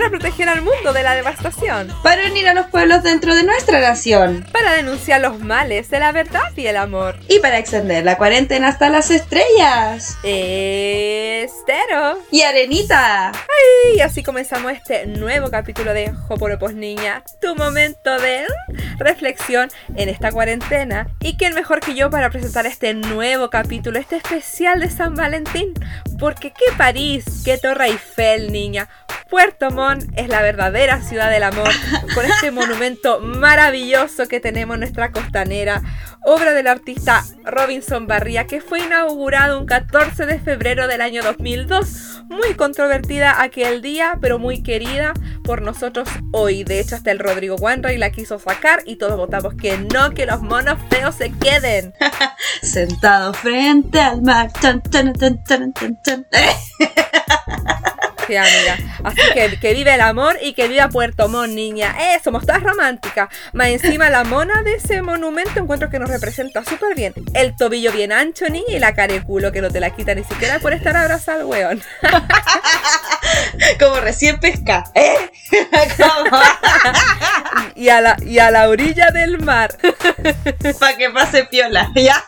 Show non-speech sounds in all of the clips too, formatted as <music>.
para proteger al mundo de la devastación, para unir a los pueblos dentro de nuestra nación, para denunciar los males de la verdad y el amor, y para extender la cuarentena hasta las estrellas. Y Arenita. y así comenzamos este nuevo capítulo de Joporopos Niña, tu momento de reflexión en esta cuarentena. Y quién mejor que yo para presentar este nuevo capítulo, este especial de San Valentín, porque qué París, qué Torre Eiffel, niña. Puerto Montt es la verdadera ciudad del amor, con este <laughs> monumento maravilloso que tenemos en nuestra costanera, obra del artista Robinson Barría, que fue inaugurado un 14 de febrero del año 2002. Muy controvertida aquel día, pero muy querida por nosotros hoy. De hecho, hasta el Rodrigo Wanray la quiso sacar y todos votamos que no, que los monos feos se queden. <laughs> Sentado frente al mar. <laughs> amiga. Así que que vive el amor y que viva Puerto Montt, niña. Eh, somos todas románticas. Más encima la mona de ese monumento encuentro que nos representa súper bien. El tobillo bien ancho, niña, y la careculo que no te la quita ni siquiera por estar abrazado weón. Como recién pesca. ¿eh? y, a la, y a la orilla del mar. Para que pase piola, ¿ya?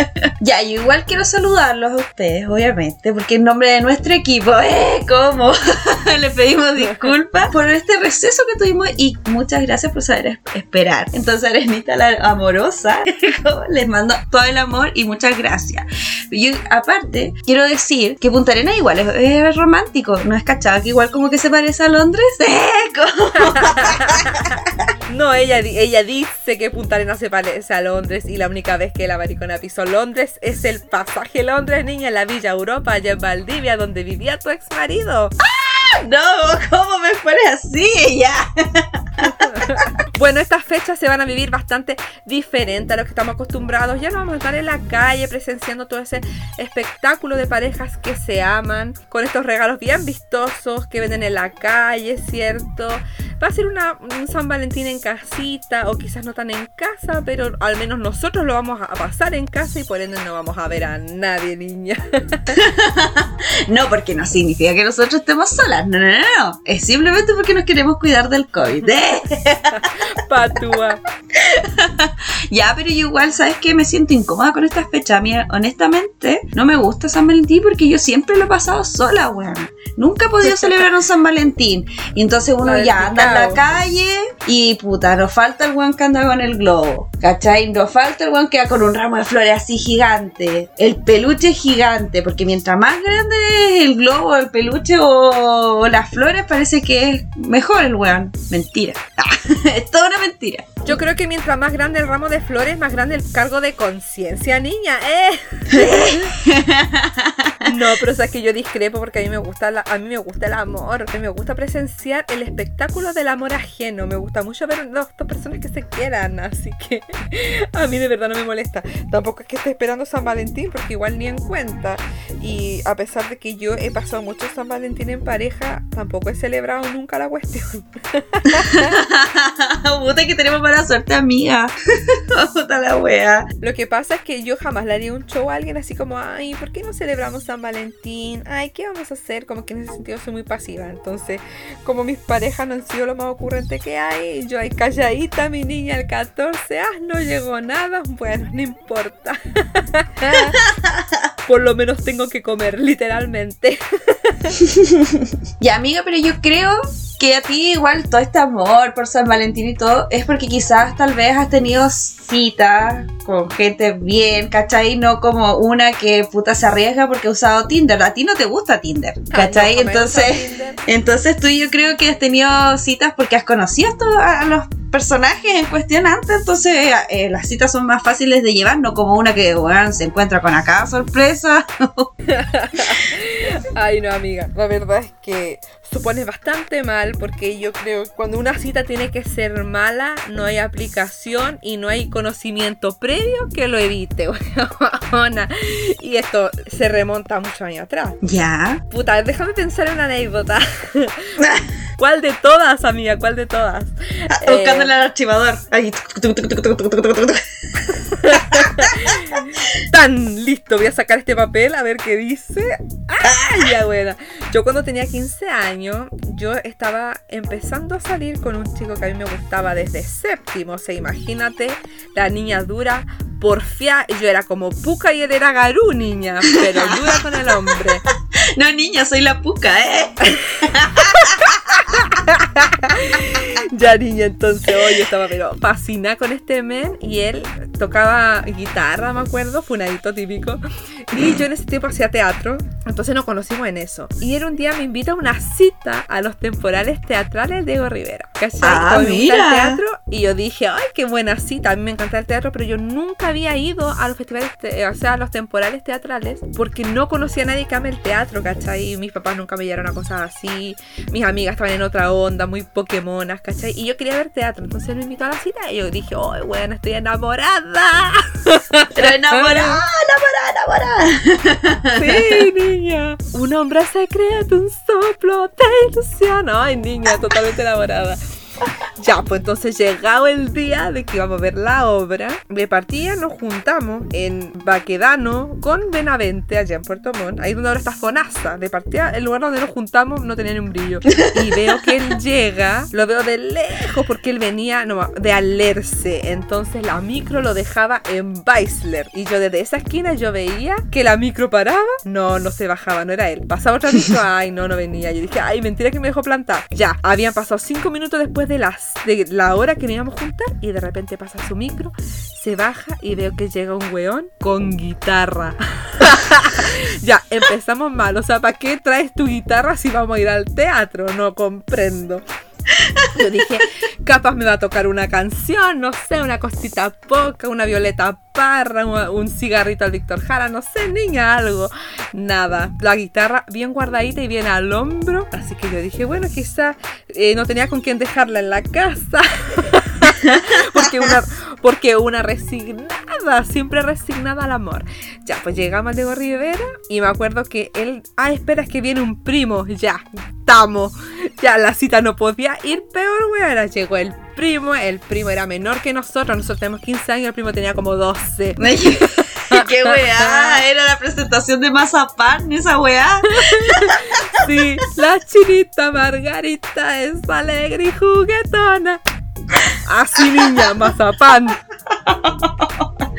<laughs> ya, yo igual quiero saludarlos a ustedes, obviamente, porque en nombre de nuestro equipo, ¿eh? ¿Cómo? <laughs> Les pedimos disculpas por este receso que tuvimos y muchas gracias por saber esperar. Entonces, Arenita la amorosa, <laughs> les mando todo el amor y muchas gracias. Yo, aparte, quiero decir que Punta Arena igual es, romántico, ¿no es cachado? Que igual como que se parece a Londres. ¿Eh? no, ella, ella dice que Punta Arena se parece a Londres y la única vez que la maricona pisó Londres es el pasaje Londres, niña, la Villa Europa, allá en Valdivia, donde vivía tu ex marido. ¡Ah! No, ¿cómo me pones así? Ya. <laughs> bueno, estas fechas se van a vivir bastante diferente a lo que estamos acostumbrados. Ya no vamos a estar en la calle presenciando todo ese espectáculo de parejas que se aman, con estos regalos bien vistosos que venden en la calle, ¿cierto? Va a ser una, un San Valentín en casita o quizás no tan en casa, pero al menos nosotros lo vamos a pasar en casa y por ende no vamos a ver a nadie, niña. <laughs> no, porque no significa que nosotros estemos solas, no, no, no, no. Es simplemente porque nos queremos cuidar del COVID. ¿eh? <laughs> Patúa. <laughs> ya, pero yo igual, ¿sabes qué? Me siento incómoda con esta fecha. Mira, honestamente, no me gusta San Valentín porque yo siempre lo he pasado sola, weón. Nunca he podido celebrar un San Valentín. Y entonces uno ya anda en la calle y puta, nos falta el weón que anda con el globo. ¿Cachai? Nos falta el weón que va con un ramo de flores así gigante. El peluche gigante. Porque mientras más grande es el globo, el peluche o, las flores, parece que es mejor el weón. Mentira. <laughs> es toda una mentira. Yo creo que mientras más grande el ramo de flores, más grande el cargo de conciencia, niña. ¿eh? <laughs> no, pero o que yo discrepo porque a mí me gusta a mí me gusta el amor. Me gusta presenciar el espectáculo del amor ajeno. Me gusta mucho ver dos, dos personas que se quieran. Así que <laughs> a mí de verdad no me molesta. Tampoco es que esté esperando San Valentín porque igual ni en cuenta. Y a pesar de que yo he pasado mucho San Valentín en pareja, tampoco he celebrado nunca la cuestión. <laughs> Puta que tenemos mala suerte, amiga. <laughs> Puta la wea. Lo que pasa es que yo jamás le haría un show a alguien así como, ay, ¿por qué no celebramos San Valentín? Ay, ¿qué vamos a hacer? Como que en ese sentido soy muy pasiva. Entonces, como mis parejas no han sido lo más ocurrente que hay, yo ahí calladita, mi niña, el 14, ah, no llegó nada. Bueno, no importa. <laughs> Por lo menos tengo que comer, literalmente. <laughs> ya, amiga, pero yo creo que a ti igual todo este amor por San Valentín y todo es porque quizás tal vez has tenido citas con gente bien, ¿cachai? No como una que puta se arriesga porque ha usado Tinder. A ti no te gusta Tinder, ¿cachai? entonces, entonces tú yo creo que has tenido citas porque has conocido a los personajes en cuestión antes, entonces eh, las citas son más fáciles de llevar, no como una que se encuentra con acá sorpresa. <laughs> <laughs> Ay, no, amiga, la verdad es que supone bastante mal porque yo creo que cuando una cita tiene que ser mala, no hay aplicación y no hay conocimiento previo que lo evite. <laughs> y esto se remonta muchos años atrás. Ya. Puta, déjame pensar en una anécdota. <laughs> ¿Cuál de todas, amiga? ¿Cuál de todas? Buscando en el archivador. Ahí. <laughs> Tan listo, voy a sacar este papel a ver qué dice. ¡Ay, ya buena! Yo cuando tenía 15 años, yo estaba empezando a salir con un chico que a mí me gustaba desde séptimo. O sea, imagínate, la niña dura, porfia. Yo era como puca y él era garú, niña, pero dura con el hombre. No, niña, soy la puca, ¿eh? <laughs> ya niña, entonces hoy estaba pero fascinada con este men y él tocaba guitarra, me acuerdo, funadito típico. Y yo en ese tiempo hacía teatro, entonces nos conocimos en eso. Y él un día me invita a una cita a los temporales teatrales de Diego Rivera. ¿Cachai? Ah, mira. el teatro y yo dije, ay, qué buena cita. A mí me encanta el teatro, pero yo nunca había ido a los festivales, o sea, a los temporales teatrales, porque no conocía a nadie que ame el teatro, ¿cachai? Mis papás nunca me llevaron a cosas así. Mis amigas estaban en otra onda, muy pokémonas, ¿cachai? Y yo quería ver teatro, entonces él me invitó a la cita y yo dije, ay, bueno, estoy enamorada. <laughs> Pero enamorada, enamorada, enamorada. Sí, niña. Un hombre secreto, un soplo de ilusión. Ay, niña, totalmente enamorada. <laughs> Ya, pues entonces llegado el día de que íbamos a ver la obra, de partida nos juntamos en Baquedano con Benavente, allá en Puerto Montt, ahí donde ahora está Fonasa. De partida, el lugar donde nos juntamos no tenía ni un brillo. Y veo que él llega, lo veo de lejos porque él venía no, de Alerce. Entonces la micro lo dejaba en Weisler. Y yo desde esa esquina yo veía que la micro paraba. No, no se bajaba, no era él. Pasaba otra micro, ay, no, no venía. Yo dije, ay, mentira que me dejó plantar. Ya, habían pasado cinco minutos después de, las, de la hora que nos íbamos a juntar y de repente pasa su micro, se baja y veo que llega un weón con guitarra. <laughs> ya, empezamos mal. O sea, ¿para qué traes tu guitarra si vamos a ir al teatro? No comprendo. Yo dije, capaz me va a tocar una canción, no sé, una cosita poca, una Violeta Parra, un, cigarrito al Víctor Jara, no sé, niña, algo. Nada, la guitarra bien guardadita y bien al hombro. Así que yo dije, bueno, quizá eh, no tenía con quién dejarla en la casa. <laughs> <laughs> porque una porque una resignada, siempre resignada al amor. Ya, pues llegamos al Diego Rivera y me acuerdo que él, ah, espera, es que viene un primo, ya, estamos. Ya la cita no podía ir peor, weón. Llegó el primo, el primo era menor que nosotros, nosotros tenemos 15 años, el primo tenía como 12. <laughs> Qué weá, era la presentación de Mazapán, esa weá. <laughs> Sí, la chinita Margarita es alegre y juguetona. Así niña, mazapán.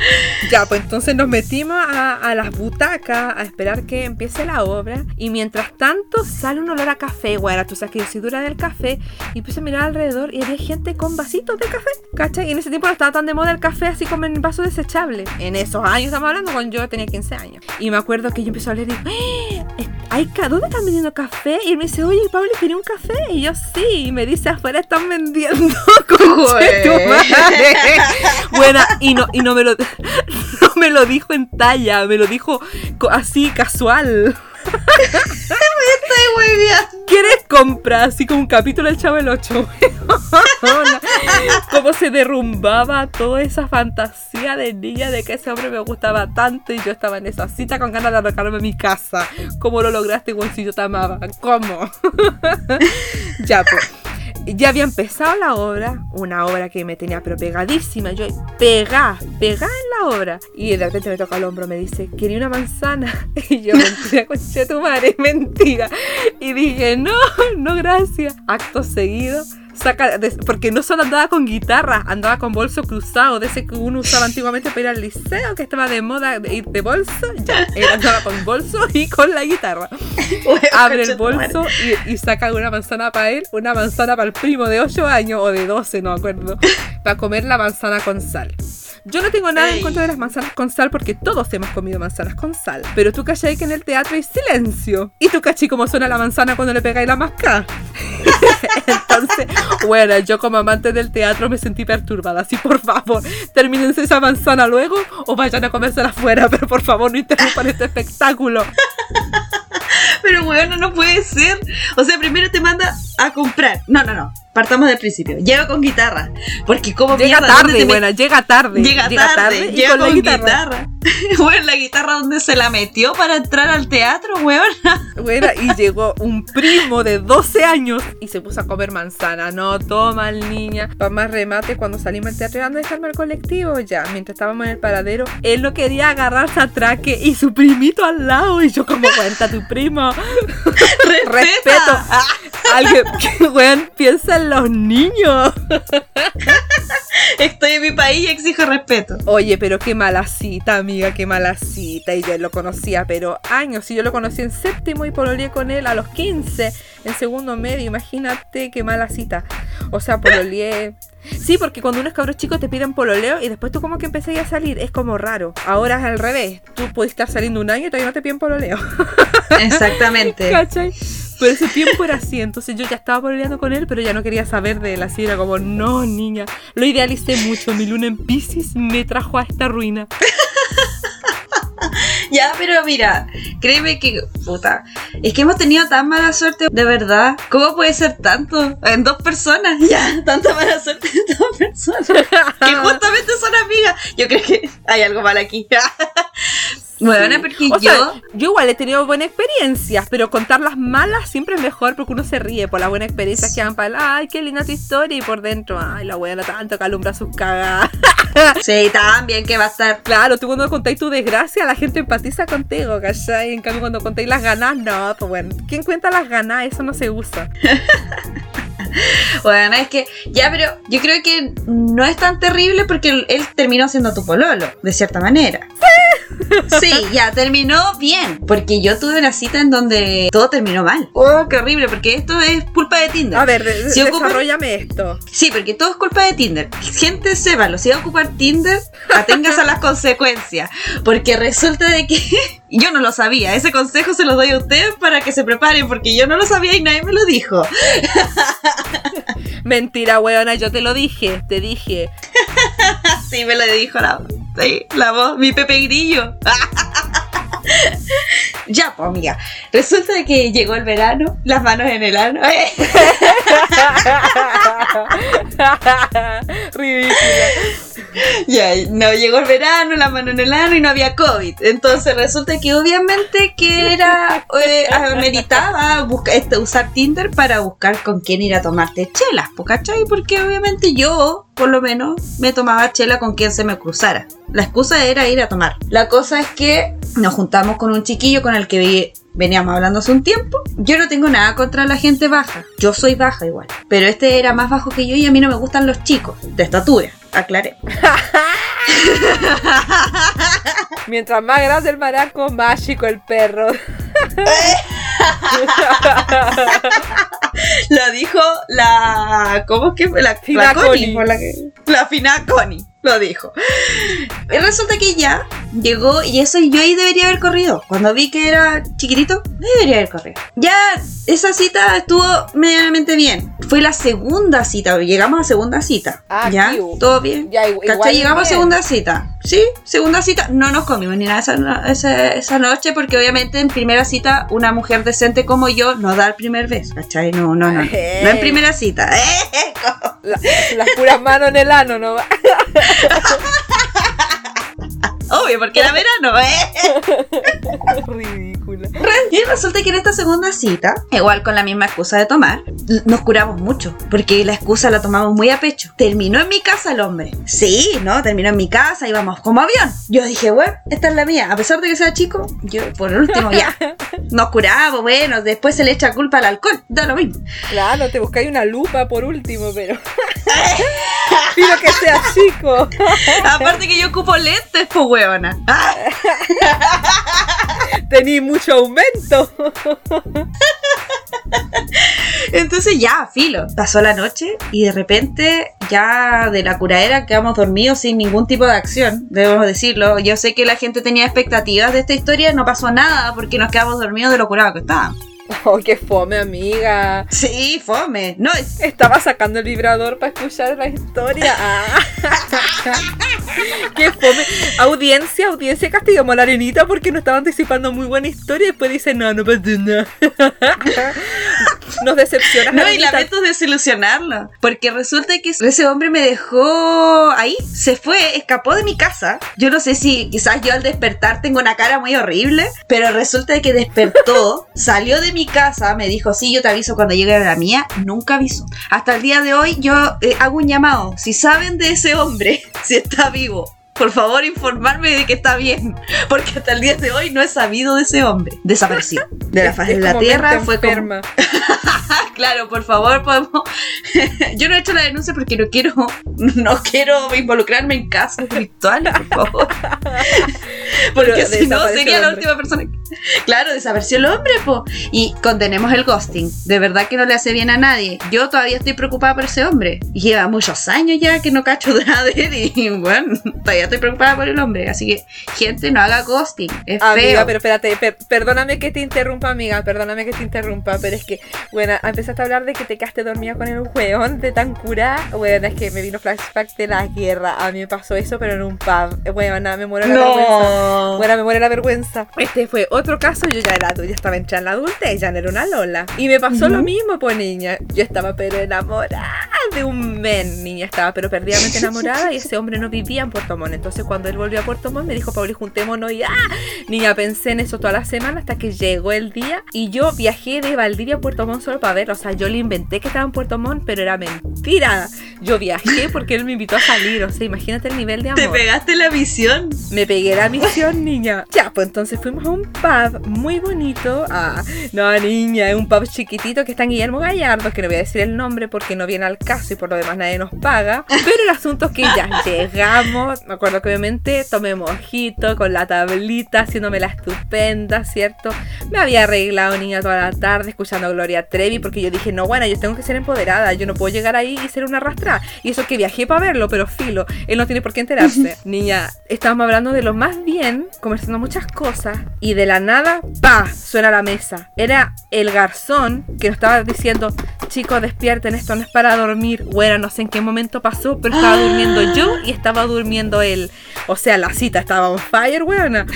<laughs> Ya, pues entonces nos metimos a, a las butacas a esperar que empiece la obra. Y mientras tanto sale un olor a café, güera. Tú sabes que yo soy dura del café. Y puse a mirar alrededor y había gente con vasitos de café, ¿cachai? Y en ese tiempo no estaba tan de moda el café así como en vaso desechable. En esos años estamos hablando cuando yo tenía 15 años. Y me acuerdo que yo empecé a leer y "¡Eh! ¿Hay ca- ¿dónde están vendiendo café? Y él me dice, oye, Pablo, ¿quería un café? Y yo, sí. Y me dice, afuera están vendiendo. <laughs> Conche tu madre. Buena, y no, y no me lo <laughs> no me lo dijo en talla, me lo dijo así casual. <laughs> ¿Quieres comprar? Así como un capítulo del Chavo el 8. <laughs> Cómo se derrumbaba toda esa fantasía de niña de que ese hombre me gustaba tanto y yo estaba en esa cita con ganas de arrancarme a mi casa. ¿Cómo lo lograste, güey, si yo te amaba? ¿Cómo? ya, pues. Ya había empezado la obra, una obra que me tenía pero pegadísima, yo pegá, pegá en la obra. Y de repente me toca el hombro, me dice, quería una manzana. <laughs> Y yo, mentira, <laughs> conche tu madre, mentira. Y dije, no, no, gracias. Acto seguido, saca, de- porque no solo andaba con guitarra, andaba con bolso cruzado, de ese que uno usaba antiguamente para ir al liceo, que estaba de moda ir de bolso. Ya, él andaba con bolso y con la guitarra <laughs> abre el bolso y, y saca una manzana para él, una manzana para el primo de 8 años o de 12, no me acuerdo, para comer la manzana con sal. Yo no tengo nada en Ey. contra de las manzanas con sal porque todos hemos comido manzanas con sal. Pero tú cachai que en el teatro hay silencio. Y tú cachai cómo suena la manzana cuando le pegáis la masca. <laughs> Entonces, bueno, yo como amante del teatro me sentí perturbada. Así, por favor, termínense esa manzana luego o vayan a comérsela afuera. Pero por favor, no interrumpan este espectáculo. Pero bueno, no puede ser. O sea, primero te manda a comprar. No, no, no. Partamos del principio. Llego con guitarra. Porque como Llega mierda, ¿dónde tarde, buena, llega tarde. Llega, tarde, y llega con con, la guitarra. guitarra. <laughs> bueno, la guitarra donde se la metió para entrar al teatro, weón. <laughs> Buena, y llegó un primo de 12 años y se puso a comer manzana. No, toma, niña. Para más remate, cuando salimos del teatro, anda a dejarme al colectivo ya. Mientras estábamos en el paradero, él no quería agarrarse a traque y su primito al lado. Y yo, como cuenta tu primo. <laughs> Respeto. Alguien, <laughs> que, weón, piensa en los niños. estoy en mi país y exijo respeto. Oye, pero qué mala cita, amiga, qué mala cita. Y yo lo conocía, pero años. Si yo lo conocí en séptimo y pololeé con él a los 15, en segundo medio, imagínate qué mala cita. O sea, pololeé. <laughs> Sí, porque cuando uno es cabro chico te piden pololeo y después tú como que empecé a salir. Es como raro. Ahora es al revés. Tú puedes estar saliendo un año y todavía no te piden pololeo. Exactamente. <laughs> ¿Cachai? Pero ese tiempo era así, entonces yo ya estaba pololeando con él, pero ya no quería saber de él. Así era como, no, niña. Lo idealicé mucho. Mi luna en Pisces me trajo a esta ruina. <laughs> Ya, pero mira, créeme que, puta, es que hemos tenido tan mala suerte, de verdad. ¿Cómo puede ser tanto? En dos personas, ya, <laughs> tanta mala suerte en dos personas. <laughs> Que justamente son amigas. Yo creo que hay algo mal aquí. Bueno, porque O yo... sea, yo igual he tenido buenas experiencias, pero contar las malas siempre es mejor porque uno se ríe por las buenas experiencias que dan para ay, qué linda tu historia y por dentro, ay, la buena tanto que alumbra sus cagadas. <laughs> Sí, también que va a estar... Claro, tú cuando contáis tu desgracia, la gente empatiza contigo, ¿cachai? En cambio, cuando contáis las ganas, no, pues bueno, ¿quién cuenta las ganas? Eso no se usa. <laughs> Bueno, es que ya, pero yo creo que no es tan terrible porque él, él terminó siendo tu pololo, de cierta manera. Sí, ya, terminó bien. Porque yo tuve una cita en donde todo terminó mal. Oh, qué horrible, porque esto es culpa de Tinder. A ver, de- Si ocupan- desarrollame esto. Sí, porque todo es culpa de Tinder. Gente, sépalo, si va a ocupar Tinder, aténgase a las <laughs> consecuencias. Porque resulta de que <laughs> yo no lo sabía. Ese consejo se lo doy a ustedes para que se preparen, porque yo no lo sabía y nadie me lo dijo. Mentira, weona, yo te lo dije, te dije. <laughs> Sí, me lo dijo la, la voz, mi Pepe Grillo. <laughs> ya, pues, amiga. Resulta que llegó el verano, las manos en el ano. <laughs> Ridícula. <laughs> ya, no llegó el verano, la mano en el ano y no había COVID. Entonces resulta que obviamente que era, eh, ameritaba busca- este, usar Tinder para buscar con quién ir a tomarte chelas, ¿cachai? Porque obviamente yo, por lo menos, me tomaba chela con quien se me cruzara. La excusa era ir a tomar. La cosa es que nos juntamos con un chiquillo con el que vi- veníamos hablando hace un tiempo. Yo no tengo nada contra la gente baja. Yo soy baja igual. Pero este era más bajo que yo y a mí no me gustan los chicos de estatura. Aclaré. <laughs> Mientras más grande el maraco, más chico el perro. <laughs> Lo dijo la. ¿Cómo es que? La, Fina la Connie, la, la fina Connie. <laughs> Lo dijo. Y resulta que ya llegó y eso yo ahí debería haber corrido. Cuando vi que era chiquitito, debería haber corrido. Ya esa cita estuvo medianamente bien. Fue la segunda cita, llegamos a segunda cita. Ah, ya, tío. todo bien. Ya, igual ¿Cachai? Llegamos a segunda cita. Sí, segunda cita. No nos comimos ni nada esa, esa, esa noche porque obviamente en primera cita una mujer decente como yo no da el primer beso. ¿Cachai? No, no, no. No en primera cita. <laughs> La- las puras manos en el ano, ¿no? <laughs> <laughs> Obvio, porque era verano. ¿eh? <laughs> Ridícula. Y resulta que en esta segunda cita, igual con la misma excusa de tomar, nos curamos mucho, porque la excusa la tomamos muy a pecho. Terminó en mi casa el hombre. Sí, ¿no? Terminó en mi casa, íbamos como avión. Yo dije, bueno, esta es la mía. A pesar de que sea chico, yo por último ya. <laughs> Nos curamos, bueno, después se le echa culpa al alcohol. Da lo mismo. Claro, te buscáis una lupa por último, pero. Que chico. <laughs> Aparte que yo ocupo lentes, pues huevona. <laughs> Tení mucho aumento. <laughs> Entonces ya, filo. Pasó la noche y de repente ya de la curadera quedamos dormidos sin ningún tipo de acción, debemos decirlo. Yo sé que la gente tenía expectativas de esta historia, no pasó nada porque nos quedamos dormidos de lo curado que estábamos. <laughs> Oh, qué fome, amiga. Sí, fome. No, es- Estaba sacando el vibrador para escuchar la historia. Ah. <laughs> Qué fome. Audiencia, audiencia, castigamos a la arenita porque nos estaba anticipando muy buena historia y después dice, no, no nada. <laughs> Nos decepcionas. No, y amiguita. lamento desilusionarlo. Porque resulta que ese hombre me dejó ahí, se fue, escapó de mi casa. Yo no sé si quizás yo al despertar tengo una cara muy horrible, pero resulta que despertó, salió de mi casa, me dijo, sí, yo te aviso cuando llegue a la mía. Nunca avisó. Hasta el día de hoy yo eh, hago un llamado. Si saben de ese hombre, <laughs> si está vivo. Por favor, informarme de que está bien. <laughs> Porque hasta el día de hoy no he sabido de ese hombre. Desapareció. De la faz de la tierra fue como. enferma. <laughs> Claro, por favor, podemos. Yo no he hecho la denuncia porque no quiero, no quiero involucrarme en casos virtuales, por favor. <laughs> Porque si no sería la última persona. que- Claro, desapareció el hombre, po. Y contenemos el ghosting. De verdad que no le hace bien a nadie. Yo todavía estoy preocupada por ese hombre. Lleva muchos años ya que no cacho nada de él. Y bueno, todavía estoy preocupada por el hombre. Así que, gente, no haga ghosting. Es Amiga, feo. pero espérate, per- perdóname que te interrumpa, amiga, perdóname que te interrumpa, pero es que, bueno, empezaste a hablar de que te quedaste dormida con el weón de tan cura, bueno, es que me vino flashback de la guerra, a mí me pasó eso, pero en un pub, bueno, me muero de la vergüenza. No. Bueno, me muere la vergüenza. Este fue otro caso, yo ya era ya estaba entrando en la adultez, ya no era una lola. Y me pasó lo Ujú. mismo, pues niña. Yo estaba pero enamorada de un men, niña, estaba pero perdidamente enamorada y ese hombre no vivía en Puerto Montt. Entonces cuando él volvió a Puerto Montt me dijo, Pauli, juntémonos y ¡ah! Niña, pensé en eso toda la semana hasta que llegó el día y yo viajé de Valdivia a Puerto Montt solo para verlo. O sea, yo le inventé que estaba en Puerto Montt, pero era mentira. Yo viajé porque él me invitó a salir. O sea, imagínate el nivel de amor. Te pegaste la visión. Me pegué la niña. Ya, pues entonces fuimos a un pub muy bonito. Ah, no, niña, es un pub chiquitito que está en Guillermo Gallardo, que no voy a decir el nombre porque no viene al caso y por lo demás nadie nos paga. <laughs> Pero el asunto es que ya llegamos. Me acuerdo que obviamente tomé mojito con la tablita, haciéndome la estupenda, ¿cierto? Me había arreglado, niña, toda la tarde escuchando a Gloria Trevi porque yo dije, no, bueno, yo tengo que ser empoderada. Yo no puedo llegar ahí y ser una arrastrada. Y eso que viajé para verlo, pero filo, él no tiene por qué enterarse. Niña, estábamos hablando de lo más bien, conversando muchas cosas, y de la nada, ¡pa! suena la mesa. Era el garzón que nos estaba diciendo, chicos, despierten, esto no es para dormir. Bueno, no sé en qué momento pasó, pero estaba durmiendo <gasps> yo y estaba durmiendo él. O sea, la cita estaba on fire, weona. <laughs>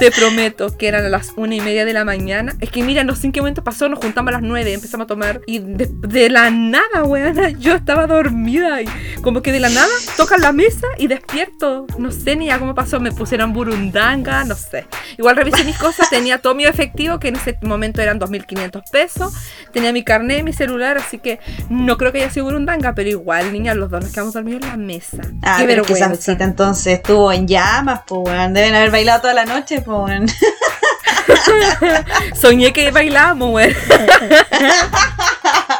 Te prometo que eran a las una y media de la mañana. Es que mira, no sé en qué momento pasó, nos juntamos a las nueve, empezamos a tomar. Y de, de la nada, weona, <laughs> yo estaba dormida. Y como que de la nada tocan la mesa y despierto. No sé ni a cómo pasó, me pusieron burundanga, no sé. Igual revisé mis cosas, <laughs> tenía todo mi efectivo, que en ese momento eran 2.500 pesos. Tenía mi carnet, mi celular, así que no creo que haya sido burundanga, pero igual, niña, los dos nos quedamos dormidos en la mesa. Ah, Qué pero es que esa vergüenza. cita entonces estuvo en llamas, pues, weón. Deben haber bailado toda la noche, pues, weón. <laughs> Soñé que bailábamos, weón. <laughs>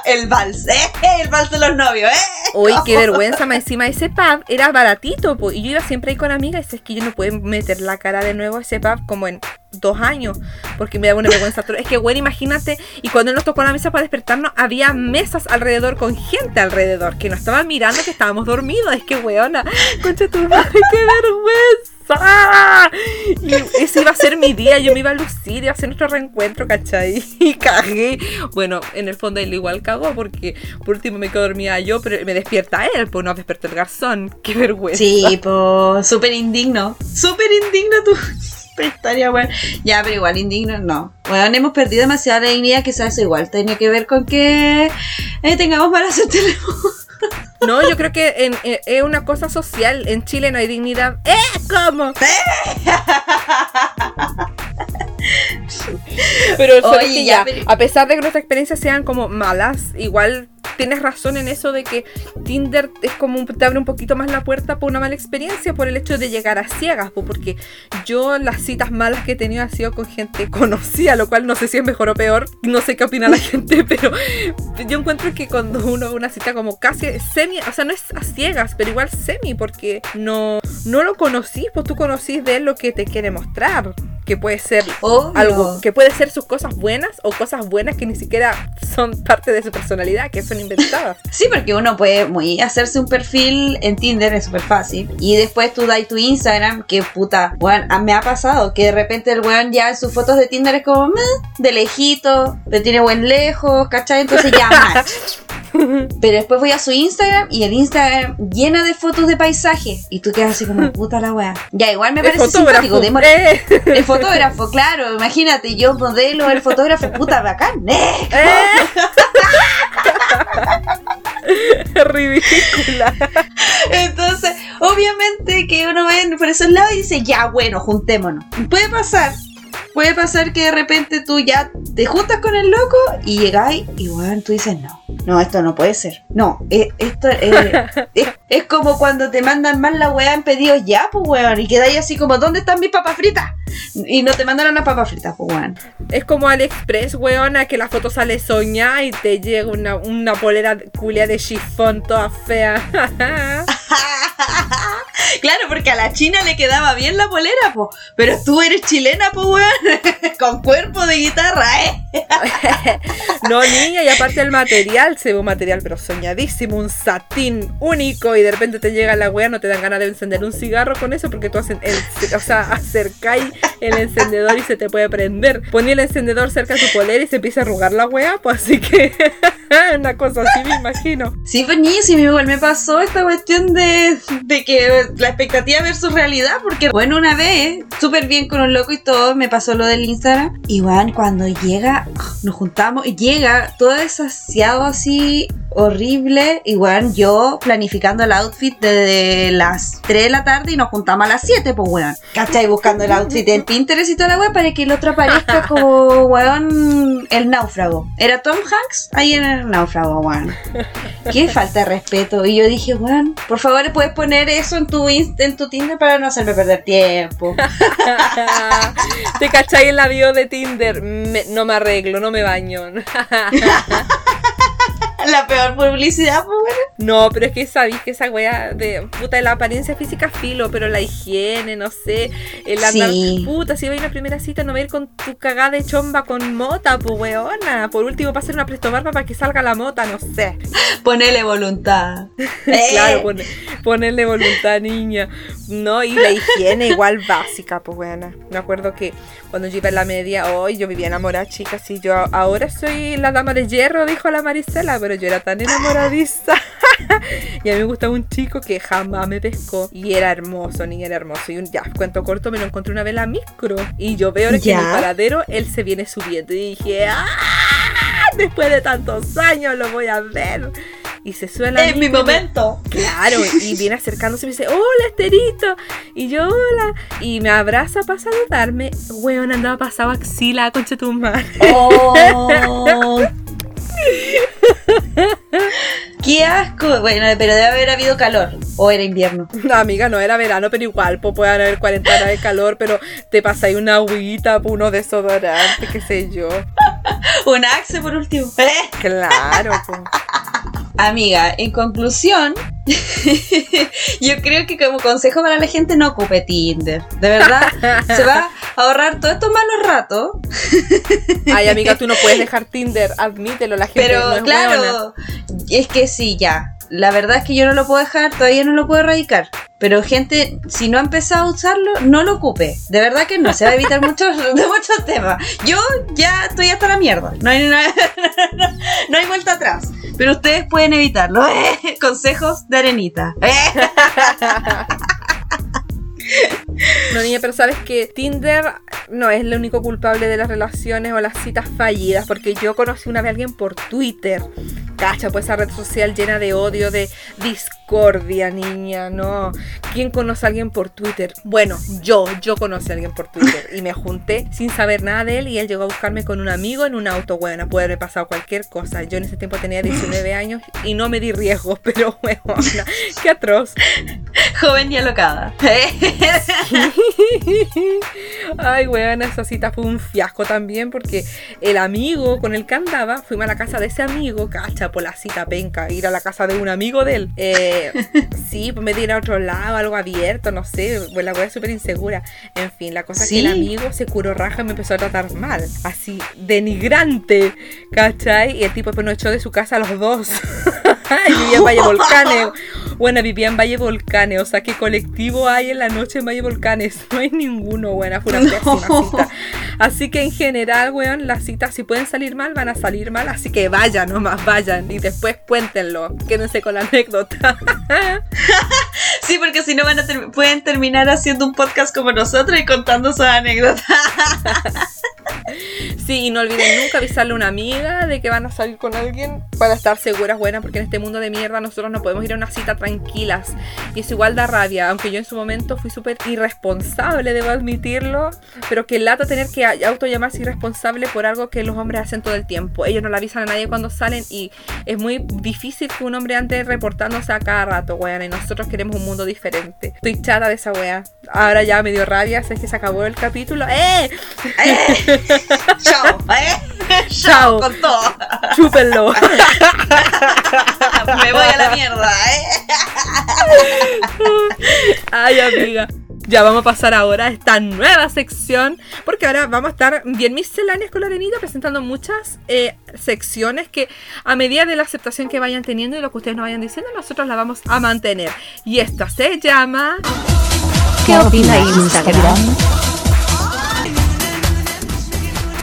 El vals, ¿eh? El vals de los novios, ¿eh? Uy, qué <laughs> vergüenza, más encima ese pub era baratito, po, y yo iba siempre ahí con amigas, es que yo no puedo meter la cara de nuevo a ese pub como en dos años, porque me da una vergüenza. Es que, bueno, imagínate, y cuando él nos tocó la mesa para despertarnos, había mesas alrededor con gente alrededor, que nos estaban mirando que estábamos dormidos, es que, weona, concha tu madre, qué vergüenza. Y ese iba a ser mi día, yo me iba a lucir, iba a ser nuestro reencuentro, ¿cachai? <laughs> Y cagué. Bueno, en el fondo él igual cagó porque por último me quedo dormida yo, pero me despierta él, pues no despertó el garzón. <laughs> Qué vergüenza. Sí, pues, súper indigno. Súper indigno tu historia, weón. Ya, pero igual indigno, no. Weón, hemos perdido demasiada dignidad, quizás eso igual tenía que ver con que eh, tengamos mala <laughs> suerte. No, yo creo que en- eh, es una cosa social. En Chile no hay dignidad. ¡Eh! ¿Cómo? <laughs> Pero Oye, que ya, a pesar de que nuestras experiencias sean como malas, igual tienes razón en eso de que Tinder es como un- te abre un poquito más la puerta por una mala experiencia por el hecho de llegar a ciegas, po, porque yo las citas malas que he tenido han sido con gente <laughs> conocida, lo cual no sé si es mejor o peor, no sé qué opina la <laughs> gente, pero yo encuentro que cuando uno una cita como casi semi, o sea, no es a ciegas, pero igual semi, porque no, no lo conocís, pues tú conocís de él lo que te quiere mostrar, que puede ser Obvio. algo que puede ser sus cosas buenas o cosas buenas que ni siquiera son parte de su personalidad, que son <laughs> inventadas. Sí, porque uno puede muy hacerse un perfil en Tinder, es súper fácil. Y después tú das tu Instagram, que puta, weón, ah, me ha pasado que de repente el weón ya en sus fotos de Tinder es como, "Meh", de lejito, pero tiene buen lejos, ¿cachai? Entonces ya <laughs> match. <laughs> Pero después voy a su Instagram y el Instagram llena de fotos de paisajes. Y tú quedas así como, puta la wea. Ya, igual me El parece fotógrafo. simpático. <laughs> Eh. El fotógrafo, claro, imagínate, yo modelo, el fotógrafo, puta bacán. ¡Eh! <laughs> Ridícula. Entonces, obviamente que uno ve por esos lados y dice, ya, bueno, juntémonos. Puede pasar, puede pasar que de repente tú ya te juntas con el loco y llegáis y bueno, tú dices, no, no, esto no puede ser. No, eh, esto eh, <laughs> es, es como cuando te mandan mal la weá en pedidos ya, pues weón, y quedáis así como, ¿dónde están mis papas fritas? Y no te mandan unas papas fritas, pues weón. Es como AliExpress, weona, que la foto sale soñada y te llega una, una polera culia de chifón toda fea. <laughs> <laughs> Claro, porque a la china le quedaba bien la polera, po. Pero tú eres chilena, po. <laughs> Con cuerpo de guitarra, ¿eh? <laughs> no, niña, y aparte el material, se ve un material pero soñadísimo, un satín único y de repente te llega la wea, no te dan ganas de encender un cigarro con eso porque tú hacen el, o sea, acercáis el encendedor y se te puede prender. Poní el encendedor cerca de tu polera y se empieza a arrugar la wea, pues así que <laughs> una cosa así me imagino. Sí, pues niño, sí, igual me pasó esta cuestión de, de que la expectativa versus realidad, porque bueno, una vez, súper bien con un loco y todo, me pasó lo del Instagram. Igual cuando llega, nos juntamos, y llega todo desasiado así, horrible. Igual yo planificando el outfit desde las 3 de la tarde y nos juntamos a las 7, pues weón. ¿Cachai? Buscando el outfit en Pinterest y toda la weá para que el otro aparezca <laughs> como weón el náufrago. Era Tom Hanks ahí en el náufrago, weón. Qué falta de respeto. Y yo dije, weón, por favor, puedes poner eso en tu, en tu Tinder para no hacerme perder tiempo. <laughs> Te cachai en la bio de Tinder, Me- no me arreglo, no me baño. <laughs> La peor publicidad, pues. No, pero es que sabéis que esa wea de puta de la apariencia física filo, pero la higiene, no sé, el andar, Sí. puta, si vais a una primera cita no va a ir con tu cagada de chomba con mota, pues weona. Por último, para hacer una prestobarba para que salga la mota, no sé. Ponele voluntad. <laughs> Claro, Eh. pone- ponerle voluntad, niña. No, y la higiene igual básica, pues weona. Me acuerdo que cuando yo iba en la media, hoy yo vivía enamorada, chicas, y yo ahora soy la dama de hierro, dijo la Marisela, pero yo era tan enamoradiza. <laughs> y a mí me gustaba un chico que jamás me pescó. Y era hermoso, niña, era hermoso. Y un, ya, cuento corto, me lo encontré una vez en la micro. Y yo veo que en el paradero él se viene subiendo. Y dije, ¡ah! Después de tantos años lo voy a ver. Y se sube a la Es mi momento. Claro, y <laughs> viene acercándose y me dice, hola Esterito. Y yo, hola. Y me abraza para saludarme. Weón, andaba pasado axila, concha tu madre. Oh. Qué asco. Bueno, pero debe haber habido calor. O era invierno. No, amiga, no era verano, pero igual, pues pueden haber 40 grados de calor, pero te pasáis una agüita, pues, unos desodorantes, qué sé yo. <laughs> Un axe por último. Eh. Claro, pues. Amiga, en conclusión, <laughs> yo creo que como consejo para la gente no ocupe Tinder. De verdad, <laughs> se va a ahorrar todos estos malos ratos. <laughs> Ay, amiga, tú no puedes dejar Tinder, admítelo, la gente Pero no es claro, es que sí, ya. La verdad es que yo no lo puedo dejar, todavía no lo puedo erradicar. Pero gente, si no ha empezado a usarlo, no lo ocupe. De verdad que no, se va a evitar <laughs> muchos, muchos temas. Yo ya estoy hasta la mierda. No hay, no, <laughs> no hay vuelta atrás. Pero ustedes pueden evitarlo. ¿eh? <laughs> Consejos de arenita. ¿eh? No, niña, pero sabes que Tinder no es el único culpable de las relaciones o las citas fallidas, porque yo conocí una vez a alguien por Twitter. Cacha, pues esa red social llena de odio, de discordia, niña, no. ¿Quién conoce a alguien por Twitter? Bueno, yo, yo conocí a alguien por Twitter y me junté sin saber nada de él y él llegó a buscarme con un amigo en un auto, bueno, puede haber pasado cualquier cosa. Yo en ese tiempo tenía 19 años y no me di riesgos, <laughs> pero bueno, qué atroz. Joven y alocada. <laughs> Ay, weón, esa cita fue un fiasco también porque el amigo con el que andaba, fuimos a la casa de ese amigo, cacha, por la cita penca, ir a la casa de un amigo de él. Eh, <laughs> sí, pues me di a otro lado, algo abierto, no sé, pues la es súper insegura. En fin, la cosa es que el amigo se curó raja y me empezó a tratar mal, así, denigrante, ¿cachai? Y el tipo después nos echó de su casa a los dos. <laughs> y vivía en Valle Volcanes. Bueno, vivía en Valle Volcanes, o sea, ¿qué colectivo hay en la noche en Valle Volcanes? <laughs> No hay ninguno, buena, fue una cita. Así que en general, weón, las citas si pueden salir mal, van a salir mal, así que vayan, nomás vayan y después cuéntenlo. Quédense con la anécdota. <laughs> Sí, porque si no van a ter- pueden terminar haciendo un podcast como nosotros y contando sus anécdotas. <laughs> <laughs> Sí, y no olviden nunca avisarle a una amiga de que van a salir con alguien para estar seguras, buenas, porque en este mundo de mierda nosotros no podemos ir a una cita tranquilas. Y eso igual da rabia, aunque yo en su momento fui súper irresponsable, debo admitirlo, pero que lata tener que a- auto llamarse irresponsable por algo que los hombres hacen todo el tiempo. Ellos no le avisan a nadie cuando salen y es muy difícil que un hombre ande reportándose a cada rato, weón, y nosotros queremos un mundo diferente. Estoy chata de esa wea. Ahora ya me dio rabia, sé que se acabó el capítulo. ¡Eh! Eh, <laughs> <laughs> Chao, ¿eh? <laughs> Chao. con todo. ¡Chúpenlo! <laughs> Me voy a la mierda, ¿eh? Ay, amiga. Ya vamos a pasar ahora a esta nueva sección, porque ahora vamos a estar bien misceláneas con la arenita, presentando muchas eh, secciones que a medida de la aceptación que vayan teniendo y lo que ustedes nos vayan diciendo, nosotros la vamos a mantener. Y esta se llama... ¿Qué opina Instagram?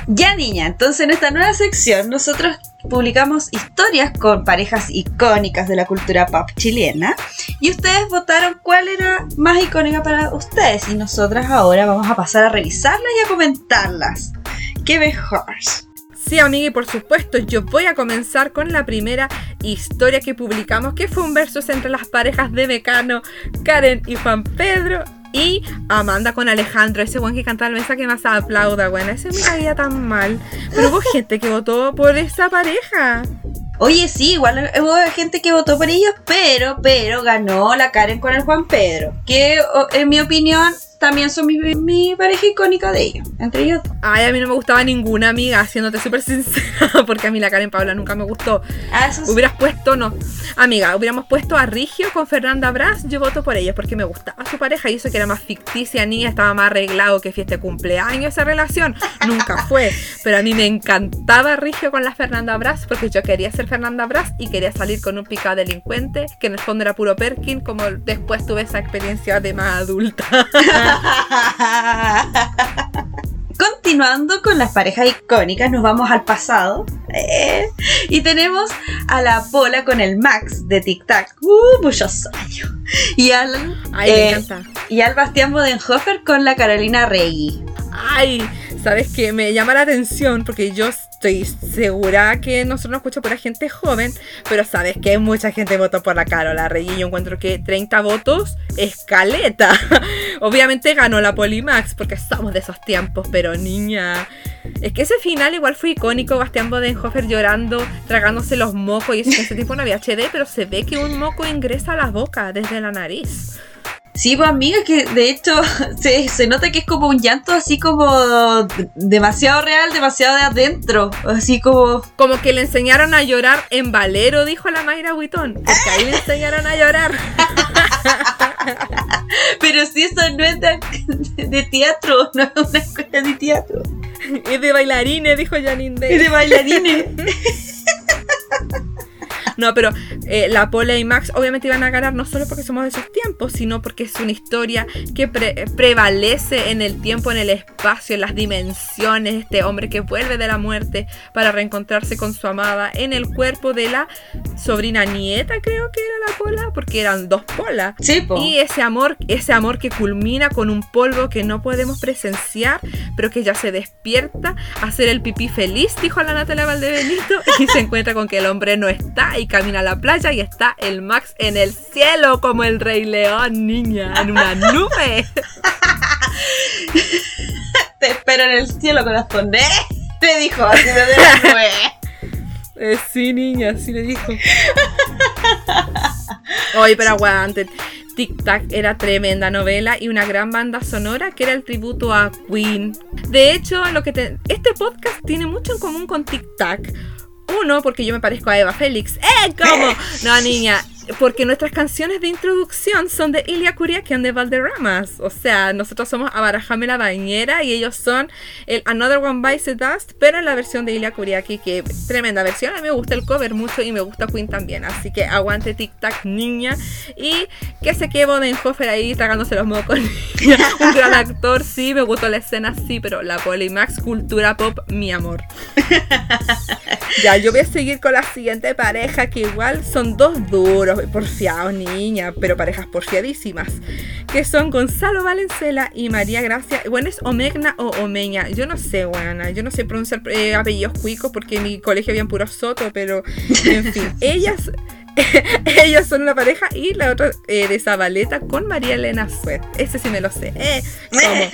Ya niña, entonces en esta nueva sección nosotros publicamos historias con parejas icónicas de la cultura pop chilena y ustedes votaron cuál era más icónica para ustedes y nosotras ahora vamos a pasar a revisarlas y a comentarlas. ¿Qué mejor? Sí, amiga, y por supuesto, yo voy a comenzar con la primera historia que publicamos, que fue un versus entre las parejas de Mecano, Karen y Juan Pedro. Y Amanda con Alejandro, ese buen que cantaba el mensaje que más aplauda, bueno, ese me caía tan mal. Pero hubo gente que votó por esa pareja. Oye, sí, igual hubo gente que votó por ellos, pero, pero ganó la Karen con el Juan Pedro, que en mi opinión también son mi, mi pareja icónica de ellos, entre ellos. Ay, a mí no me gustaba ninguna amiga, siéndote súper <laughs> sincera, porque a mí la Karen Paula nunca me gustó. Ah, eso sí. Hubieras puesto, no. Amiga, hubiéramos puesto a Rigio con Fernanda Brás. Yo voto por ellos porque me gustaba su pareja y eso que era más ficticia, niña, estaba más arreglado que fiesta de cumpleaños esa relación. Nunca <laughs> fue. Pero a mí me encantaba Rigio con la Fernanda Brás porque yo quería ser Fernanda Brás y quería salir con un picado delincuente que en el fondo era puro Perkin, como después tuve esa experiencia de más adulta. <laughs> <laughs> Continuando con las parejas icónicas, nos vamos al pasado. Eh, y tenemos a la Pola con el Max de Tic Tac. Uh, muchos años. Y al, Ay, eh, y al Bastián Bodenhofer con la Carolina Rey. Ay, ¿sabes qué? Me llama la atención porque yo estoy segura que nosotros nos escucha por la gente joven, pero sabes que mucha gente votó por la Carola Rey y yo encuentro que 30 votos es caleta. <laughs> Obviamente ganó la Polimax porque somos de esos tiempos, pero niña. Es que ese final igual fue icónico, Bastián Bodenhofer llorando, tragándose los mocos, y que ese tiempo no había HD, pero se ve que un moco ingresa a la boca desde la nariz. Sí, pues amiga, que de hecho <laughs> se, se nota que es como un llanto así como demasiado real, demasiado de adentro. Así como... Como que le enseñaron a llorar en Valero, dijo la Mayra Huitón. Porque ahí le enseñaron a llorar. <laughs> Pero si eso no es de, de teatro, <laughs> no es una escuela de teatro. Es de bailarines, dijo Janine Es de bailarines. No, pero eh, la Pola y Max obviamente iban a ganar no solo porque somos de esos tiempos, sino porque es una historia que pre- prevalece en el tiempo, en el espacio, en las dimensiones. Este hombre que vuelve de la muerte para reencontrarse con su amada en el cuerpo de la sobrina nieta, creo que era la Pola, porque eran dos Polas. Sí, po. Y ese amor, ese amor que culmina con un polvo que no podemos presenciar, pero que ya se despierta a hacer el pipí feliz, dijo la Natalia Valdebenito, y se encuentra con que el hombre no está y camina a la playa y está el Max en el cielo como el rey león, niña, en una nube. <laughs> Te espero en el cielo, corazón. ¿eh? Te dijo así de la nube. <laughs> Eh, sí, niña, sí le dijo. <laughs> Oye, pero aguanten. Tic Tac era tremenda novela y una gran banda sonora que era el tributo a Queen. De hecho, lo que te- este podcast tiene mucho en común con Tic Tac. Uno, porque yo me parezco a Eva Félix. ¡Eh! ¿Cómo? <laughs> No, niña. Porque nuestras canciones de introducción son de Ilya Kuryakin de Valderramas. O sea, nosotros somos Abarajame la Bañera y ellos son el Another One Bites the Dust, pero en la versión de Ilya Kuriaki, que tremenda versión. A mí me gusta el cover mucho y me gusta Queen también. Así que aguante Tic Tac Niña. Y que se quede Bodenhofer ahí tragándose los mocos. <laughs> Un gran actor, sí, me gustó la escena, sí, pero la Polymax Cultura Pop, mi amor. <laughs> ya, yo voy a seguir con la siguiente pareja, que igual son dos duros, porfiados, niña, pero parejas porfiadísimas. Que son Gonzalo Valenzuela y María Gracia. Bueno, es Omegna o Omeña. Yo no sé, buena. Yo no sé pronunciar eh, apellidos cuicos porque en mi colegio habían puro soto, pero en fin. <laughs> Ellas. <laughs> Ellos son una pareja y la otra eh, de Zabaleta con María Elena Suet. Ese sí me lo sé. Eh. <laughs>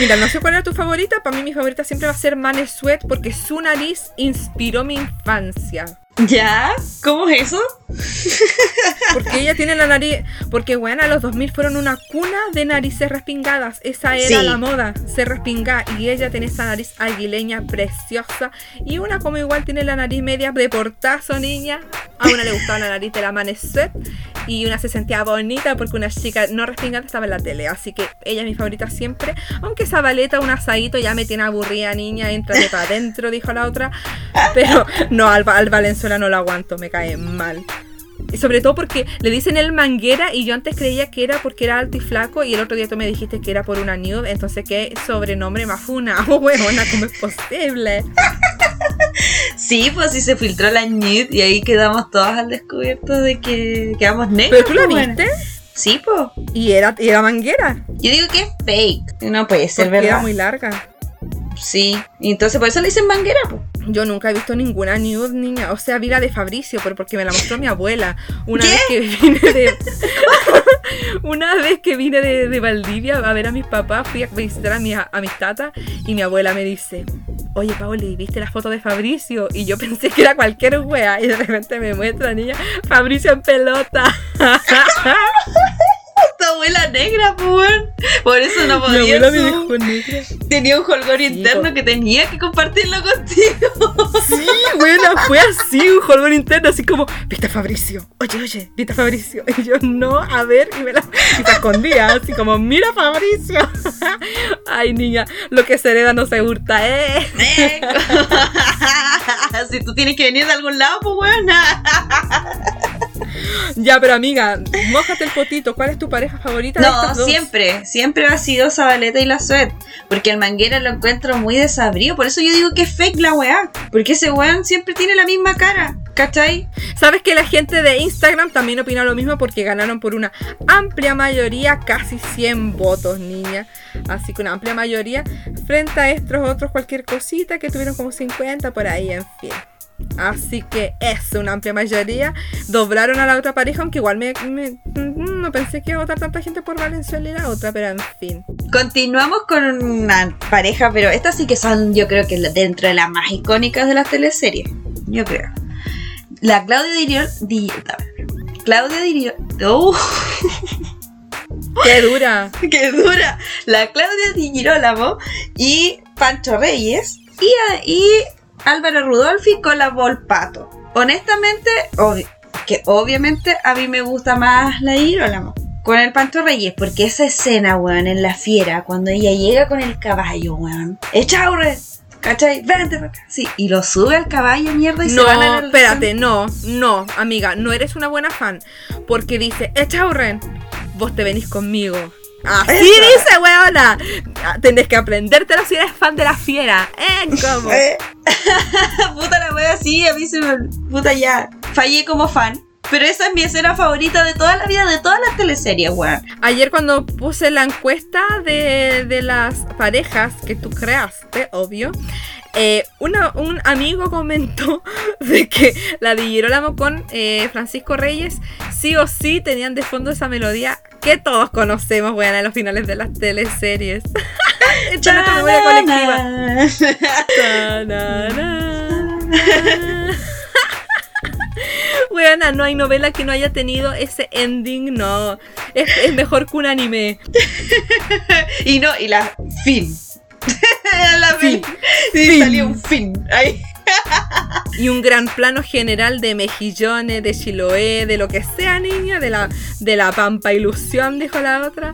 Mira, no sé cuál era tu favorita. Para mí mi favorita siempre va a ser Mane Sweat porque su nariz inspiró mi infancia. ¿Ya? ¿Cómo es eso? <laughs> Porque ella tiene la nariz. Porque, bueno, los 2000 fueron una cuna de narices respingadas. Esa era Sí. la moda, ser respingada. Y ella tiene esa nariz aguileña preciosa. Y una, como igual, tiene la nariz media de portazo, niña. A una le gustaba la nariz de la Maneset. Y una se sentía bonita porque una chica no respingada estaba en la tele. Así que ella es mi favorita siempre. Aunque esa baleta, un asadito, ya me tiene aburrida, niña. Entra de para adentro, dijo la otra. Pero no, al, al Valenzuela no lo aguanto, me cae mal. Y sobre todo porque le dicen el manguera y yo antes creía que era porque era alto y flaco y el otro día tú me dijiste que era por una nude, entonces qué sobrenombre más funado, <laughs> huevona, ¿cómo es posible? Sí, pues sí se filtró la nude y ahí quedamos todos al descubierto de que quedamos negros. Pero tú la pues, bueno. viste Sí, pues. y era, y era manguera, Yo digo que es fake. No puede ser porque era verdad. muy larga. Sí. Y entonces por eso le dicen manguera, pues. Yo nunca he visto ninguna nude, niña. O sea, vi la de Fabricio, pero porque me la mostró mi abuela. Una ¿Qué? vez que vine de. <laughs> una vez que vine de, de Valdivia a ver a mis papás, fui a visitar a, mi, a mis tatas y mi abuela me dice. Oye, Pauli, ¿viste la foto de Fabricio? Y yo <laughs> pensé que era cualquier wea. Y de repente me muestra, niña, Fabricio en pelota. <laughs> Abuela negra, weón. Por eso no Mi podía. abuela me negra. Tenía un holgor Sí, interno po. que tenía que compartirlo contigo. Sí, bueno, fue así, un holgón interno, así como, ¿viste a Fabricio? Oye, oye, ¿viste a Fabricio? Y yo, no, a ver, y me la y escondía, así como, mira Fabricio. <laughs> Ay, niña, lo que se hereda no se hurta, ¿eh? <laughs> Si tú tienes que venir de algún lado, pues weón. <laughs> <gasps> Ya, pero amiga, mójate el potito, ¿cuál es tu pareja favorita de No, estas dos? siempre, siempre ha sido Zabaleta y la Suet. Porque el manguera lo encuentro muy desabrido. Por eso yo digo que es fake la weá. Porque ese weón siempre tiene la misma cara. ¿Cachai? Sabes que la gente de Instagram también opina lo mismo porque ganaron por una amplia mayoría, casi 100 votos, niña. Así que una amplia mayoría frente a estos otros cualquier cosita que tuvieron como 50 por ahí, en fin. Así que es una amplia mayoría. Doblaron a la otra pareja, aunque igual me, me- no pensé que iba a votar tanta gente por Valenzuela y la otra, pero en fin. Continuamos con una pareja, pero estas sí que son, yo creo que dentro de las más icónicas de las teleseries. Yo creo. La Claudia Diriol. Di, Claudia Diriol. ¡Uh! <laughs> ¡Qué dura! <laughs> ¡Qué dura! La Claudia Di Girolamo y Pancho Reyes y, y Álvaro Rudolfi con la Volpato. Honestamente, que obviamente a mí me gusta más la Girolamo con el Pancho Reyes, porque esa escena, weón, en la fiera, cuando ella llega con el caballo, weón. ¡Echaurre! ¿Cachai? Vente para acá. Sí, y lo sube al caballo, mierda, y se No, van a la espérate, no, no, amiga, no eres una buena fan. Porque dice, Echaurren, vos te venís conmigo. Así Eso. dice, weona. Tenés que aprendértelo si eres fan de la fiera. ¿Eh? ¿Cómo? <laughs> Eh, <laughs> puta la wea, sí, a mí se me. Puta ya. Fallé como fan. Pero esa es mi escena favorita de toda la vida, de todas las teleseries, weón. Ayer cuando puse la encuesta de, de las parejas que tú creaste, obvio, eh, una- un amigo comentó <laughs> de que la de Girolamo con eh, Francisco Reyes sí o sí tenían de fondo esa melodía que todos conocemos, weón, en los finales de las teleseries. <laughs> Está en nuestra memoria colectiva. <laughs> Weona, no hay novela que no haya tenido ese ending, no. Es, es mejor que un anime. y no, y la fin. <laughs> la. Sí, Fin. salió un fin. Ahí. y un gran plano general de mejillones, de Chiloé, de lo que sea, niña, de la, de la pampa ilusión, dijo la otra.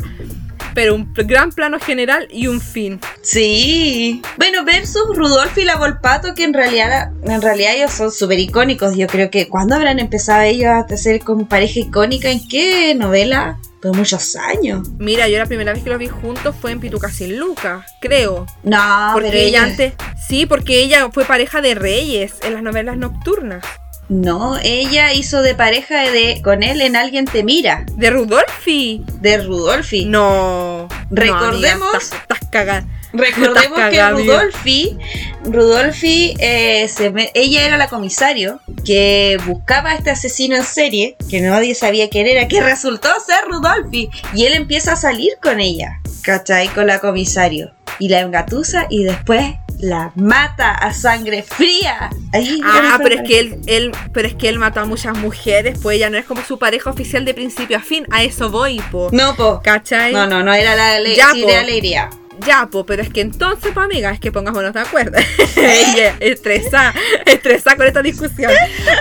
Pero un gran plano general y un fin. Sí. Bueno, versus Rudolf y la Volpato, que en realidad, en realidad ellos son súper icónicos. Yo creo que cuando habrán empezado ellos a ser como pareja icónica, ¿en qué novela? Muchos años. Mira, yo la primera vez que los vi juntos fue en Pituca sin Lucas, creo. No, Porque pero ella ella- antes. Sí, porque ella fue pareja de Reyes en las novelas nocturnas. No, ella hizo de pareja de con él en Alguien te mira, ¿De Rudolfi? de Rudolfi. No. Recordemos- No, amiga, estás, estás cagada. Recordemos que. Rudolfi, Rudolfi, eh, se me- ella era la comisario que buscaba a este asesino en serie, que nadie sabía quién era, que resultó ser Rudolfi. Y él empieza a salir con ella, ¿cachai? Con la comisario. Y la engatusa y después la mata a sangre fría. Ahí Ah, pero es que él, él, pero es que él mató a muchas mujeres, pues ella no es como su pareja oficial de principio a fin. A eso voy, po. No, po. ¿Cachai? No, no, no era la ale- Ya, po. de alegría. Ya, po, pero es que entonces, pues amiga, es que pongámonos de acuerdo. <laughs> <laughs> Ella estresa, estresa con esta discusión.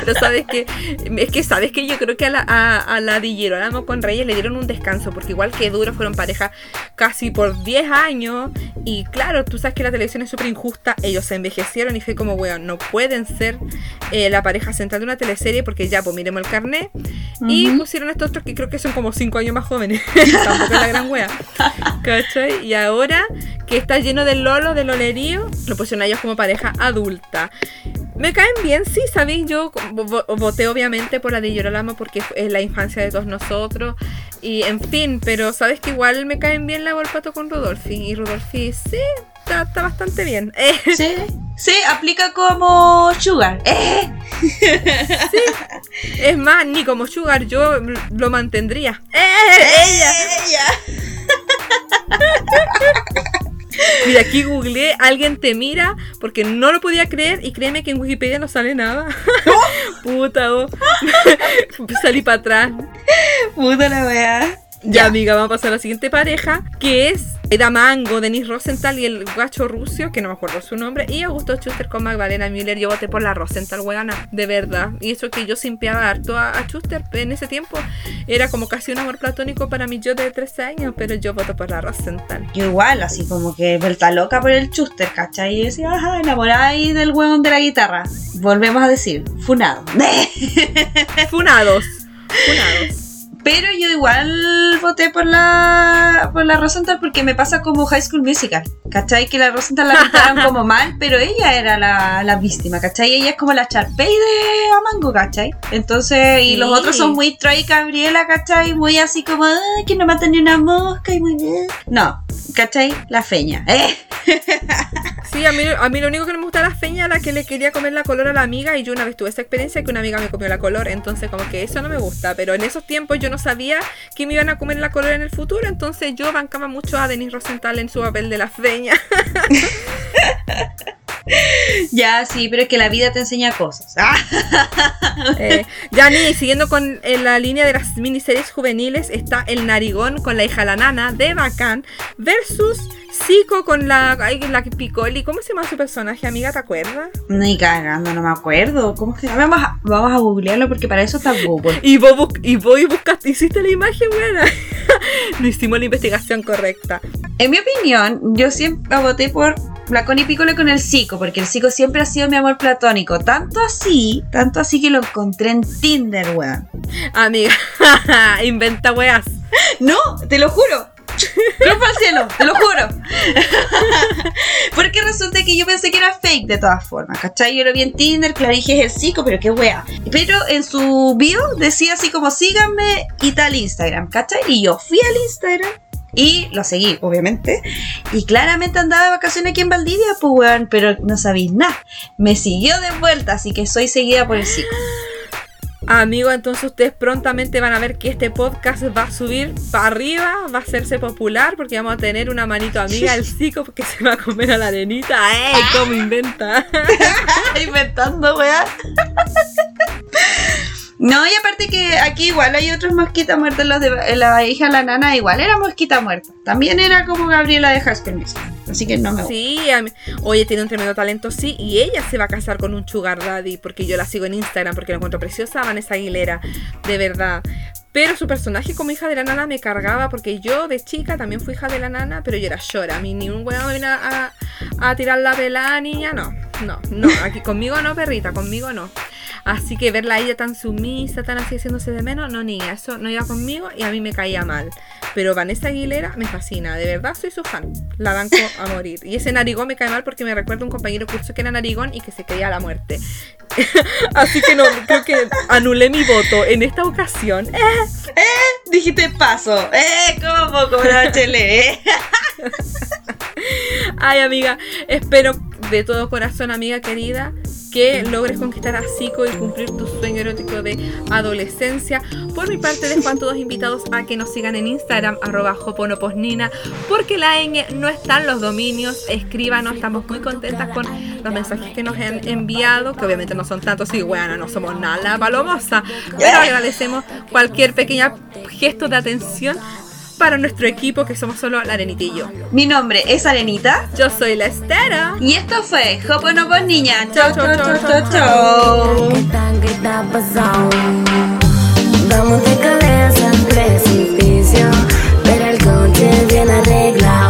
Pero sabes que, es que sabes que yo creo que a la, a, a la Di Girolamo con Reyes le dieron un descanso, porque igual que duro fueron pareja casi por 10 años. Y claro, tú sabes que la televisión es súper injusta. Ellos se envejecieron y fue como, weón, no pueden ser eh, la pareja central de una teleserie, porque ya, pues miremos el carnet. Y Ujú. pusieron estos otros que creo que son como 5 años más jóvenes. <laughs> Tampoco es la gran wea. ¿Cachai? Y ahora que está lleno de lolo, de lolerío, lo pusieron a ellos como pareja adulta. Me caen bien, sí, sabéis, yo vo- voté obviamente por la de Llorolamo porque es la infancia de todos nosotros. Y en fin, pero sabes que igual me caen bien la Volpato con Rudolfi. Y Rudolfi, sí, está, está bastante bien. Eh, <laughs> Sí, sí, aplica como Sugar. <laughs> ¡Eh! es más, ni como Sugar yo lo mantendría. ¡Eh! <laughs> ¡Ella! <laughs> Mira, aquí googleé, alguien te mira, porque no lo podía creer y créeme que en Wikipedia no sale nada. <laughs> Puta, oh. <laughs> salí para atrás. Puta la weá. Ya, amiga, vamos a pasar a la siguiente pareja, que es Eda Mango, Denis Rosenthal y el guacho ruso, que no me acuerdo su nombre, y Augusto Schuster con Magdalena Müller. Yo voté por la Rosenthal, weana, de verdad. Y eso que yo simpiaba harto a, a Schuster en ese tiempo, era como casi un amor platónico para mí yo de 13 años, pero yo voto por la Rosenthal. Yo igual, así como que vuelta loca por el chuster, ¿cachai? Y decía, ajá, enamorada ahí del huevón de la guitarra. Volvemos a decir, funado. <laughs> Funados. Funados. Pero yo igual voté por la por la Rosenthal porque me pasa como High School Musical, ¿cachai? Que la Rosenthal la pintaron como <laughs> mal, pero ella era la, la víctima, ¿cachai? Ella es como la Charpey de Amango, ¿cachai? Entonces, y los otros son muy Troy y Gabriela, ¿cachai? Muy así como, ay, que no matan ni una mosca y muy bien. No, ¿cachai? La feña, ¿eh? <laughs> Sí, a mí, a mí lo único que no me gusta de la feña era que le quería comer la color a la amiga y yo una vez tuve esa experiencia que una amiga me comió la color, entonces como que eso no me gusta, pero en esos tiempos yo no sabía que me iban a comer la color en el futuro, entonces yo bancaba mucho a Denis Rosenthal en su papel de la feña. <laughs> Ya, sí, pero es que la vida te enseña cosas. <laughs> Eh, siguiendo con eh, la línea de las miniseries juveniles está El Narigón con la hija la nana de Bacán versus Zico con la, la Picoli, ¿cómo se llama su personaje, amiga? ¿Te acuerdas? Ni cagando, no me acuerdo. ¿Cómo se llama? Vamos a, vamos a googlearlo porque para eso está Google. Y vos, bus- y vos buscaste, hiciste la imagen, buena. <laughs> no hicimos la investigación correcta. En mi opinión, yo siempre voté por la Connie Piccolo con el Zico, porque el Zico siempre ha sido mi amor platónico. Tanto así, tanto así que lo encontré en Tinder, weón. Amiga, <laughs> inventa weas. No, te lo juro. Cruz para el cielo, te lo juro. Porque resulta que yo pensé que era fake de todas formas, ¿cachai? Yo lo vi en Tinder, claro, dije es el Zico, pero qué wea. Pero en su bio decía así como síganme y tal Instagram, ¿cachai? Y yo fui al Instagram y lo seguí, obviamente. Y claramente andaba de vacaciones aquí en Valdivia, pues weón, pero no sabéis nada. Me siguió de vuelta, así que soy seguida por el Zico. Amigo, entonces ustedes prontamente van a ver que este podcast va a subir para arriba, va a hacerse popular porque vamos a tener una manito amiga del psico porque se va a comer a la arenita. ¡Ey! ¿Cómo inventa? <laughs> Inventando, weá. No, y aparte que aquí igual hay otros mosquitas muertos, los de la hija la nana igual era mosquita muerta. También era como Gabriela de Musical. Así que no me gusta. Sí, mí- oye, tiene un tremendo talento, sí, y ella se va a casar con un sugar daddy, porque yo la sigo en Instagram, porque la encuentro preciosa, Vanessa Aguilera, de verdad. Pero su personaje como hija de la nana me cargaba, porque yo de chica también fui hija de la nana, pero yo era llora. A mí ni un weón me vino a, a- tirar la pelada, niña, no, no, no, aquí conmigo no, perrita, conmigo no. Así que verla a ella tan sumisa, tan así haciéndose de menos, no, niña, eso no iba conmigo y a mí me caía mal. Pero Vanessa Aguilera me fascina, de verdad soy su fan. La banco a morir. Y ese narigón me cae mal porque me recuerda a un compañero curso que era narigón y que se creía a la muerte. <laughs> Así que no, creo que anulé mi voto en esta ocasión. Eh, Dijiste paso. ¡Eh! ¿Cómo? Como la HLE. Ay, amiga, espero de todo corazón, amiga querida, que logres conquistar a Zico y cumplir tu sueño erótico de adolescencia. Por mi parte, dejo a todos invitados a que nos sigan en Instagram, arroba joponoposnina, porque la ñ no están los dominios. Escríbanos, estamos muy contentas con los mensajes que nos han enviado, que obviamente no son tantos y bueno, no somos nada palomosa, pero agradecemos cualquier pequeña gesto de atención para nuestro equipo que somos solo la Arenita y yo. Mi nombre es Arenita. Yo soy la Estera. Y esto fue Hoponopos Niña. Chau, chau, chau, chau, chau. Vamos de cabeza al precipicio, pero el coche bien arreglado.